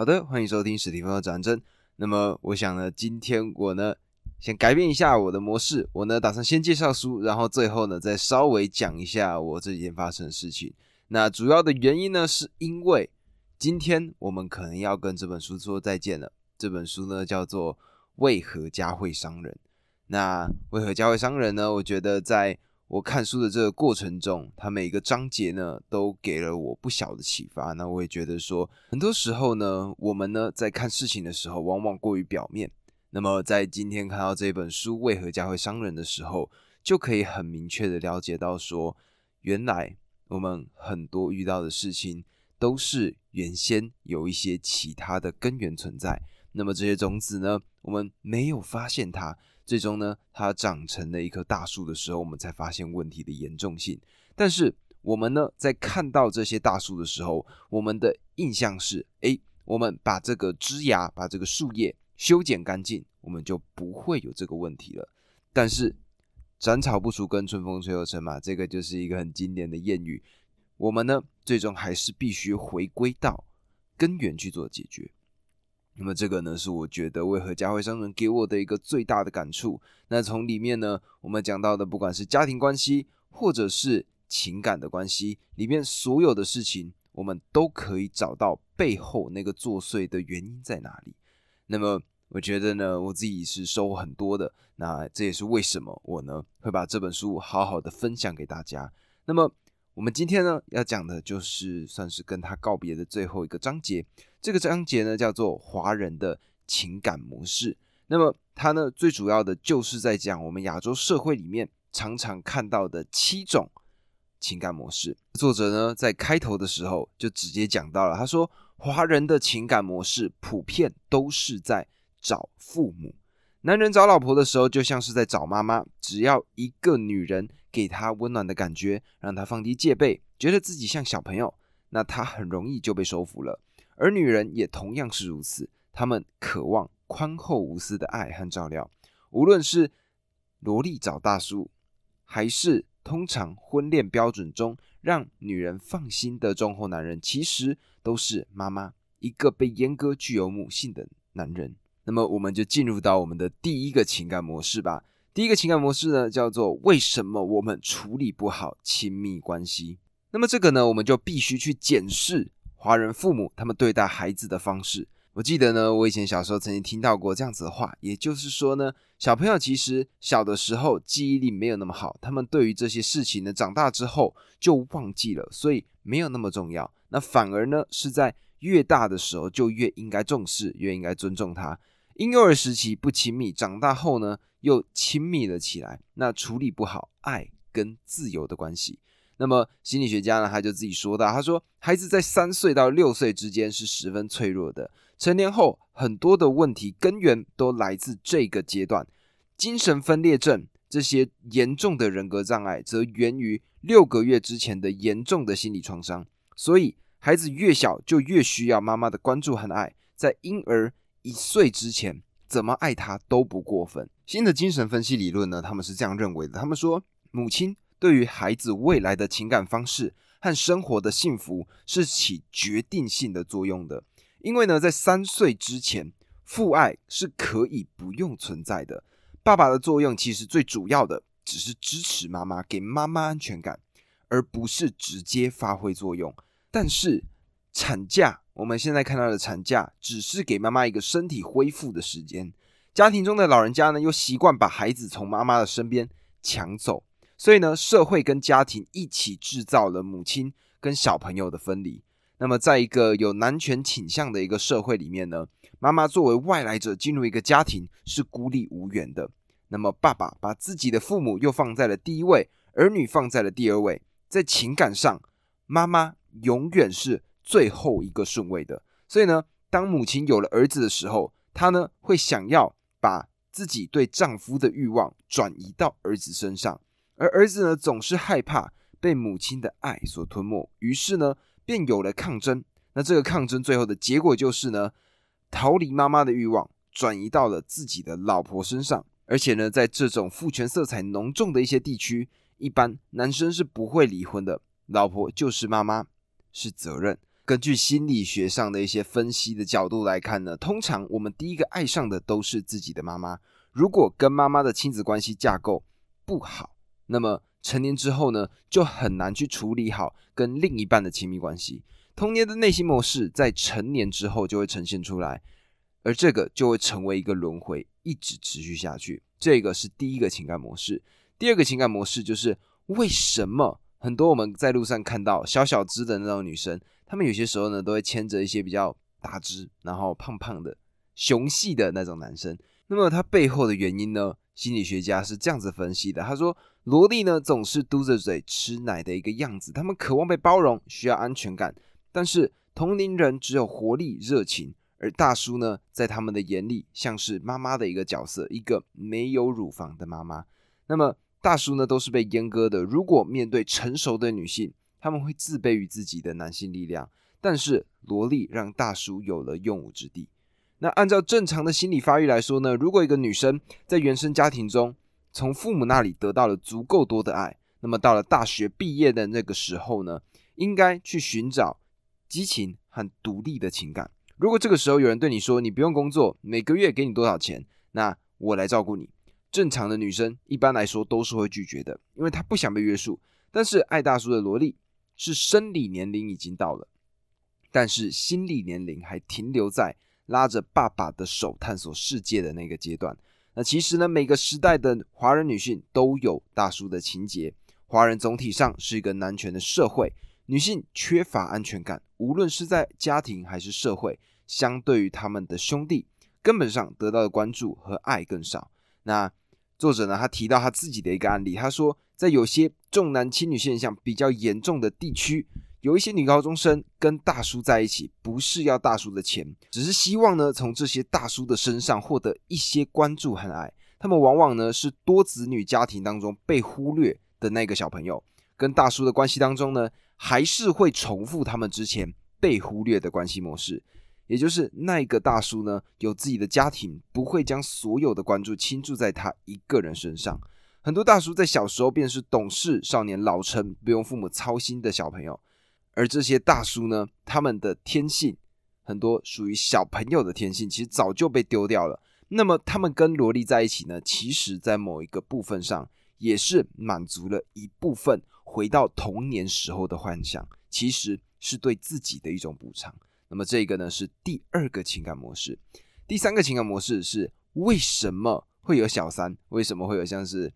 好的，欢迎收听史蒂芬的战争。那么，我想呢，今天我呢，先改变一下我的模式，我呢，打算先介绍书，然后最后呢，再稍微讲一下我这几天发生的事情。那主要的原因呢，是因为今天我们可能要跟这本书说再见了。这本书呢，叫做《为何家会伤人》。那为何家会伤人呢？我觉得在我看书的这个过程中，它每一个章节呢，都给了我不小的启发。那我也觉得说，很多时候呢，我们呢在看事情的时候，往往过于表面。那么在今天看到这本书《为何家会伤人》的时候，就可以很明确的了解到说，原来我们很多遇到的事情，都是原先有一些其他的根源存在。那么这些种子呢，我们没有发现它。最终呢，它长成了一棵大树的时候，我们才发现问题的严重性。但是我们呢，在看到这些大树的时候，我们的印象是：哎，我们把这个枝芽、把这个树叶修剪干净，我们就不会有这个问题了。但是斩草不除根，春风吹又生嘛，这个就是一个很经典的谚语。我们呢，最终还是必须回归到根源去做解决。那么这个呢，是我觉得为何家会商人给我的一个最大的感触。那从里面呢，我们讲到的，不管是家庭关系，或者是情感的关系，里面所有的事情，我们都可以找到背后那个作祟的原因在哪里。那么我觉得呢，我自己是收获很多的。那这也是为什么我呢会把这本书好好的分享给大家。那么。我们今天呢要讲的就是算是跟他告别的最后一个章节。这个章节呢叫做华人的情感模式。那么它呢最主要的就是在讲我们亚洲社会里面常常看到的七种情感模式。作者呢在开头的时候就直接讲到了，他说华人的情感模式普遍都是在找父母。男人找老婆的时候就像是在找妈妈，只要一个女人。给他温暖的感觉，让他放低戒备，觉得自己像小朋友，那他很容易就被收服了。而女人也同样是如此，她们渴望宽厚无私的爱和照料。无论是萝莉找大叔，还是通常婚恋标准中让女人放心的忠厚男人，其实都是妈妈一个被阉割、具有母性的男人。那么，我们就进入到我们的第一个情感模式吧。第一个情感模式呢，叫做为什么我们处理不好亲密关系？那么这个呢，我们就必须去检视华人父母他们对待孩子的方式。我记得呢，我以前小时候曾经听到过这样子的话，也就是说呢，小朋友其实小的时候记忆力没有那么好，他们对于这些事情呢，长大之后就忘记了，所以没有那么重要。那反而呢，是在越大的时候就越应该重视，越应该尊重他。婴幼儿时期不亲密，长大后呢？又亲密了起来，那处理不好爱跟自由的关系。那么心理学家呢，他就自己说到，他说孩子在三岁到六岁之间是十分脆弱的，成年后很多的问题根源都来自这个阶段。精神分裂症这些严重的人格障碍，则源于六个月之前的严重的心理创伤。所以孩子越小就越需要妈妈的关注和爱，在婴儿一岁之前。怎么爱他都不过分。新的精神分析理论呢？他们是这样认为的：他们说，母亲对于孩子未来的情感方式和生活的幸福是起决定性的作用的。因为呢，在三岁之前，父爱是可以不用存在的。爸爸的作用其实最主要的只是支持妈妈，给妈妈安全感，而不是直接发挥作用。但是产假。我们现在看到的产假，只是给妈妈一个身体恢复的时间。家庭中的老人家呢，又习惯把孩子从妈妈的身边抢走，所以呢，社会跟家庭一起制造了母亲跟小朋友的分离。那么，在一个有男权倾向的一个社会里面呢，妈妈作为外来者进入一个家庭是孤立无援的。那么，爸爸把自己的父母又放在了第一位，儿女放在了第二位。在情感上，妈妈永远是。最后一个顺位的，所以呢，当母亲有了儿子的时候，她呢会想要把自己对丈夫的欲望转移到儿子身上，而儿子呢总是害怕被母亲的爱所吞没，于是呢便有了抗争。那这个抗争最后的结果就是呢，逃离妈妈的欲望转移到了自己的老婆身上，而且呢，在这种父权色彩浓重的一些地区，一般男生是不会离婚的，老婆就是妈妈，是责任。根据心理学上的一些分析的角度来看呢，通常我们第一个爱上的都是自己的妈妈。如果跟妈妈的亲子关系架构不好，那么成年之后呢，就很难去处理好跟另一半的亲密关系。童年的内心模式在成年之后就会呈现出来，而这个就会成为一个轮回，一直持续下去。这个是第一个情感模式。第二个情感模式就是为什么？很多我们在路上看到小小只的那种女生，他们有些时候呢都会牵着一些比较大只、然后胖胖的、雄系的那种男生。那么它背后的原因呢？心理学家是这样子分析的：他说，萝莉呢总是嘟着嘴吃奶的一个样子，他们渴望被包容，需要安全感。但是同龄人只有活力、热情，而大叔呢，在他们的眼里像是妈妈的一个角色，一个没有乳房的妈妈。那么大叔呢，都是被阉割的。如果面对成熟的女性，他们会自卑于自己的男性力量。但是萝莉让大叔有了用武之地。那按照正常的心理发育来说呢，如果一个女生在原生家庭中从父母那里得到了足够多的爱，那么到了大学毕业的那个时候呢，应该去寻找激情和独立的情感。如果这个时候有人对你说你不用工作，每个月给你多少钱，那我来照顾你。正常的女生一般来说都是会拒绝的，因为她不想被约束。但是爱大叔的萝莉是生理年龄已经到了，但是心理年龄还停留在拉着爸爸的手探索世界的那个阶段。那其实呢，每个时代的华人女性都有大叔的情节。华人总体上是一个男权的社会，女性缺乏安全感，无论是在家庭还是社会，相对于他们的兄弟，根本上得到的关注和爱更少。那作者呢，他提到他自己的一个案例，他说，在有些重男轻女现象比较严重的地区，有一些女高中生跟大叔在一起，不是要大叔的钱，只是希望呢从这些大叔的身上获得一些关注和爱。他们往往呢是多子女家庭当中被忽略的那个小朋友，跟大叔的关系当中呢，还是会重复他们之前被忽略的关系模式。也就是那个大叔呢，有自己的家庭，不会将所有的关注倾注在他一个人身上。很多大叔在小时候便是懂事少年、老成、不用父母操心的小朋友，而这些大叔呢，他们的天性很多属于小朋友的天性，其实早就被丢掉了。那么他们跟萝莉在一起呢，其实在某一个部分上，也是满足了一部分回到童年时候的幻想，其实是对自己的一种补偿。那么这个呢是第二个情感模式，第三个情感模式是为什么会有小三？为什么会有像是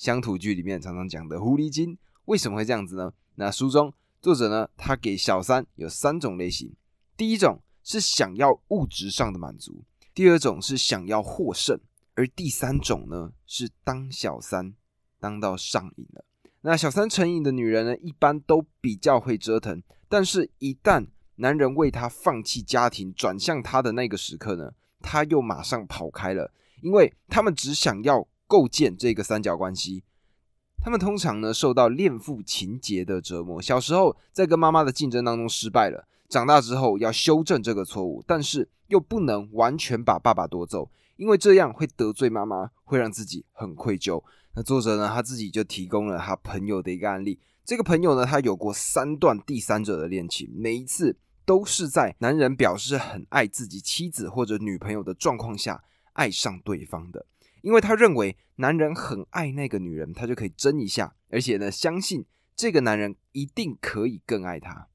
乡土剧里面常常讲的狐狸精？为什么会这样子呢？那书中作者呢，他给小三有三种类型，第一种是想要物质上的满足，第二种是想要获胜，而第三种呢是当小三当到上瘾了。那小三成瘾的女人呢，一般都比较会折腾，但是一旦男人为她放弃家庭，转向她的那个时刻呢，她又马上跑开了，因为他们只想要构建这个三角关系。他们通常呢受到恋父情节的折磨，小时候在跟妈妈的竞争当中失败了，长大之后要修正这个错误，但是又不能完全把爸爸夺走，因为这样会得罪妈妈，会让自己很愧疚。那作者呢他自己就提供了他朋友的一个案例，这个朋友呢他有过三段第三者的恋情，每一次。都是在男人表示很爱自己妻子或者女朋友的状况下爱上对方的，因为他认为男人很爱那个女人，他就可以争一下，而且呢，相信这个男人一定可以更爱她。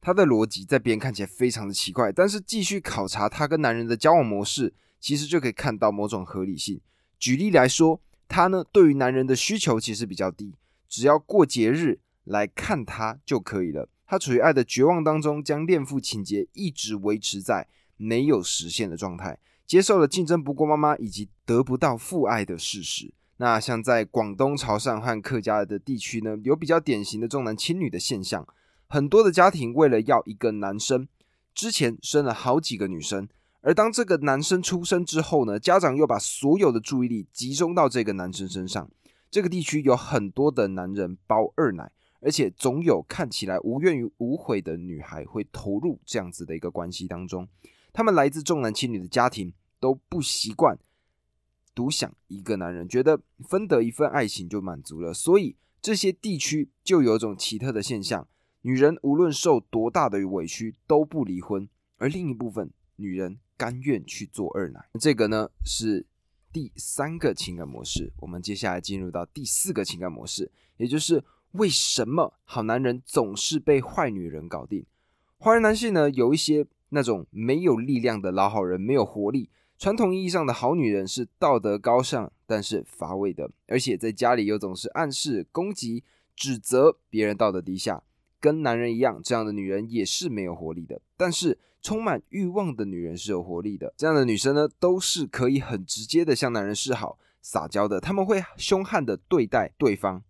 他的逻辑在别人看起来非常的奇怪，但是继续考察他跟男人的交往模式，其实就可以看到某种合理性。举例来说，他呢对于男人的需求其实比较低，只要过节日来看他就可以了。他处于爱的绝望当中，将恋父情节一直维持在没有实现的状态，接受了竞争不过妈妈以及得不到父爱的事实。那像在广东潮汕和客家的地区呢，有比较典型的重男轻女的现象。很多的家庭为了要一个男生，之前生了好几个女生，而当这个男生出生之后呢，家长又把所有的注意力集中到这个男生身上。这个地区有很多的男人包二奶。而且总有看起来无怨无悔的女孩会投入这样子的一个关系当中。他们来自重男轻女的家庭，都不习惯独享一个男人，觉得分得一份爱情就满足了。所以这些地区就有种奇特的现象：女人无论受多大的委屈都不离婚，而另一部分女人甘愿去做二奶。这个呢是第三个情感模式。我们接下来进入到第四个情感模式，也就是为什么好男人总是被坏女人搞定？坏人男性呢，有一些那种没有力量的老好人，没有活力。传统意义上的好女人是道德高尚，但是乏味的，而且在家里又总是暗示、攻击、指责别人道德低下。跟男人一样，这样的女人也是没有活力的。但是充满欲望的女人是有活力的。这样的女生呢，都是可以很直接的向男人示好、撒娇的。他们会凶悍的对待对方，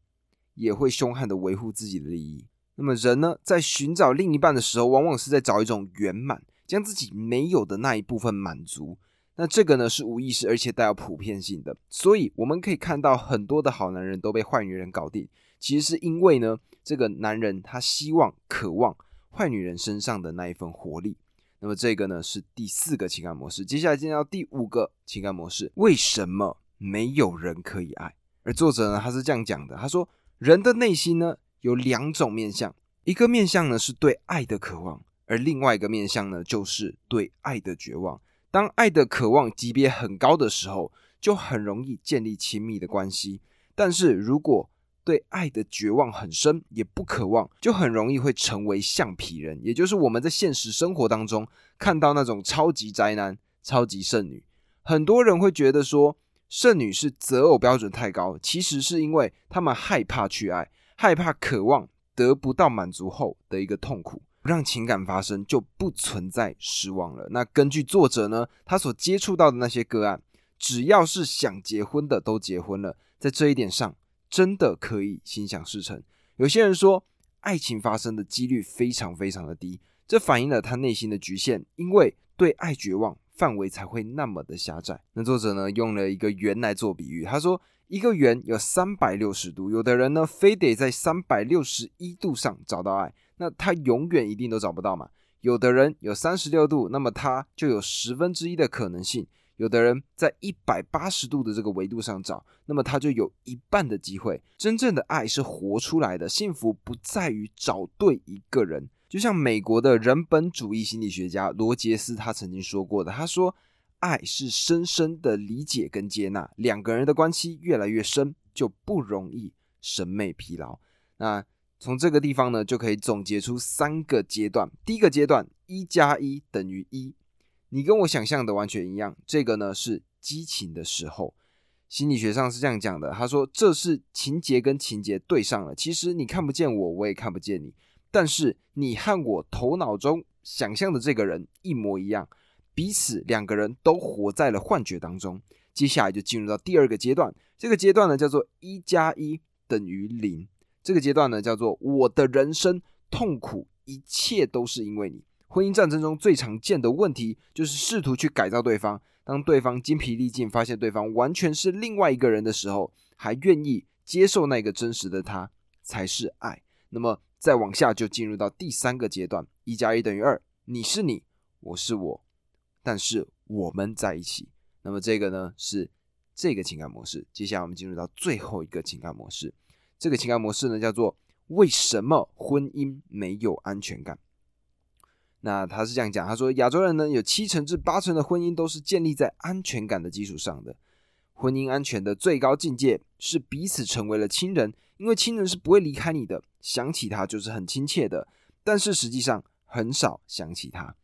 也会凶悍的维护自己的利益。那么人呢，在寻找另一半的时候，往往是在找一种圆满，将自己没有的那一部分满足。那这个呢，是无意识而且带有普遍性的。所以我们可以看到，很多的好男人都被坏女人搞定。其实是因为呢，这个男人他希望、渴望坏女人身上的那一份活力。那么这个呢是第四个情感模式。接下来进到第五个情感模式：为什么没有人可以爱？而作者呢，他是这样讲的：他说，人的内心呢有两种面相，一个面相呢是对爱的渴望，而另外一个面相呢就是对爱的绝望。当爱的渴望级别很高的时候，就很容易建立亲密的关系。但是如果对爱的绝望很深，也不渴望，就很容易会成为橡皮人，也就是我们在现实生活当中看到那种超级宅男、超级剩女。很多人会觉得说，剩女是择偶标准太高，其实是因为他们害怕去爱，害怕渴望得不到满足后的一个痛苦，让情感发生就不存在失望了。那根据作者呢，他所接触到的那些个案，只要是想结婚的都结婚了，在这一点上。真的可以心想事成。有些人说，爱情发生的几率非常非常的低，这反映了他内心的局限，因为对爱绝望，范围才会那么的狭窄。那作者呢，用了一个圆来做比喻，他说，一个圆有三百六十度，有的人呢，非得在三百六十一度上找到爱，那他永远一定都找不到嘛。有的人有三十六度，那么他就有十分之一的可能性。有的人在一百八十度的这个维度上找，那么他就有一半的机会。真正的爱是活出来的，幸福不在于找对一个人。就像美国的人本主义心理学家罗杰斯他曾经说过的，他说：“爱是深深的理解跟接纳，两个人的关系越来越深，就不容易审美疲劳。”那从这个地方呢，就可以总结出三个阶段。第一个阶段，一加一等于一。你跟我想象的完全一样，这个呢是激情的时候，心理学上是这样讲的。他说这是情节跟情节对上了，其实你看不见我，我也看不见你，但是你和我头脑中想象的这个人一模一样，彼此两个人都活在了幻觉当中。接下来就进入到第二个阶段，这个阶段呢叫做一加一等于零，这个阶段呢叫做我的人生痛苦，一切都是因为你。婚姻战争中最常见的问题就是试图去改造对方。当对方精疲力尽，发现对方完全是另外一个人的时候，还愿意接受那个真实的他，才是爱。那么再往下就进入到第三个阶段：一加一等于二，你是你，我是我，但是我们在一起。那么这个呢是这个情感模式。接下来我们进入到最后一个情感模式。这个情感模式呢叫做为什么婚姻没有安全感？那他是这样讲，他说亚洲人呢有七成至八成的婚姻都是建立在安全感的基础上的。婚姻安全的最高境界是彼此成为了亲人，因为亲人是不会离开你的，想起他就是很亲切的，但是实际上很少想起他。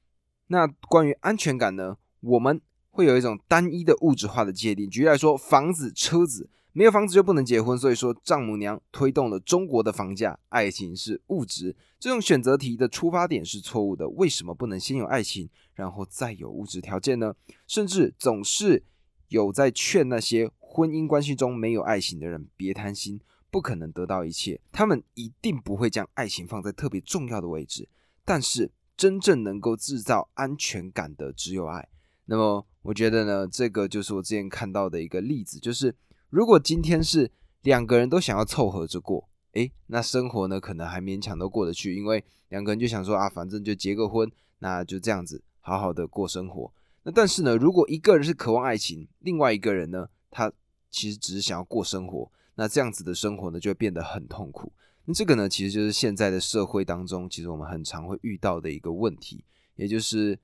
那关于安全感呢，我们会有一种单一的物质化的界定，举例来说，房子、车子。没有房子就不能结婚，所以说丈母娘推动了中国的房价。爱情是物质，这种选择题的出发点是错误的。为什么不能先有爱情，然后再有物质条件呢？甚至总是有在劝那些婚姻关系中没有爱情的人别贪心，不可能得到一切。他们一定不会将爱情放在特别重要的位置。但是真正能够制造安全感的只有爱。那么我觉得呢，这个就是我之前看到的一个例子，就是。如果今天是两个人都想要凑合着过，诶，那生活呢可能还勉强都过得去，因为两个人就想说啊，反正就结个婚，那就这样子好好的过生活。那但是呢，如果一个人是渴望爱情，另外一个人呢，他其实只是想要过生活，那这样子的生活呢就会变得很痛苦。那这个呢，其实就是现在的社会当中，其实我们很常会遇到的一个问题，也就是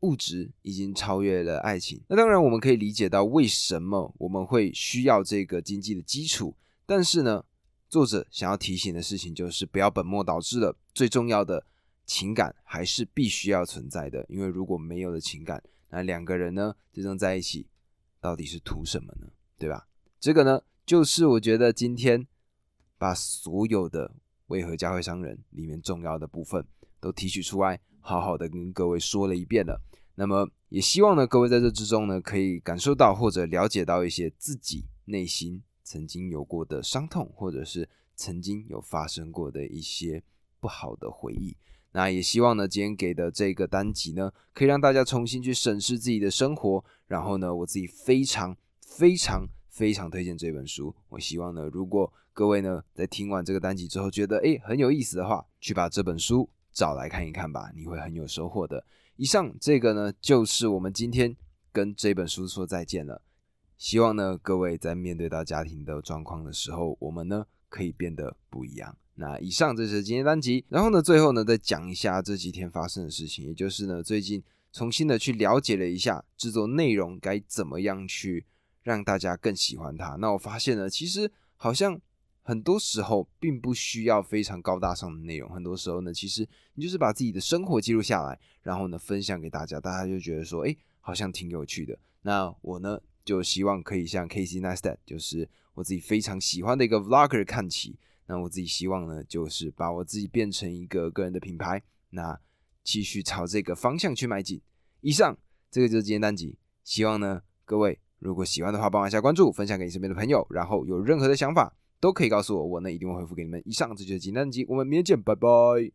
物质已经超越了爱情。那当然，我们可以理解到为什么我们会需要这个经济的基础，但是呢，作者想要提醒的事情就是不要本末倒置了。最重要的情感还是必须要存在的，因为如果没有了情感，那两个人呢，最终在一起到底是图什么呢？对吧？这个呢，就是我觉得今天。把所有的为何教会商人里面重要的部分都提取出来，好好的跟各位说了一遍了。那么也希望呢，各位在这之中呢，可以感受到或者了解到一些自己内心曾经有过的伤痛，或者是曾经有发生过的一些不好的回忆。那也希望呢，今天给的这个单集呢，可以让大家重新去审视自己的生活。然后呢，我自己非常非常。非常推荐这本书，我希望呢，如果各位呢在听完这个单集之后觉得诶很有意思的话，去把这本书找来看一看吧，你会很有收获的。以上这个呢就是我们今天跟这本书说再见了。希望呢各位在面对到家庭的状况的时候，我们呢可以变得不一样。那以上这是今天单集，然后呢最后呢再讲一下这几天发生的事情，也就是呢最近重新的去了解了一下制作内容该怎么样去。让大家更喜欢它。那我发现呢，其实好像很多时候并不需要非常高大上的内容。很多时候呢，其实你就是把自己的生活记录下来，然后呢分享给大家，大家就觉得说，哎，好像挺有趣的。那我呢就希望可以像 Casey Neistat，就是我自己非常喜欢的一个 Vlogger 看齐。那我自己希望呢，就是把我自己变成一个个人的品牌，那继续朝这个方向去迈进。以上这个就是今天单集，希望呢各位。如果喜欢的话，帮忙一下关注，分享给你身边的朋友，然后有任何的想法都可以告诉我，我呢一定会回复给你们。以上这就是今天集，我们明天见，拜拜。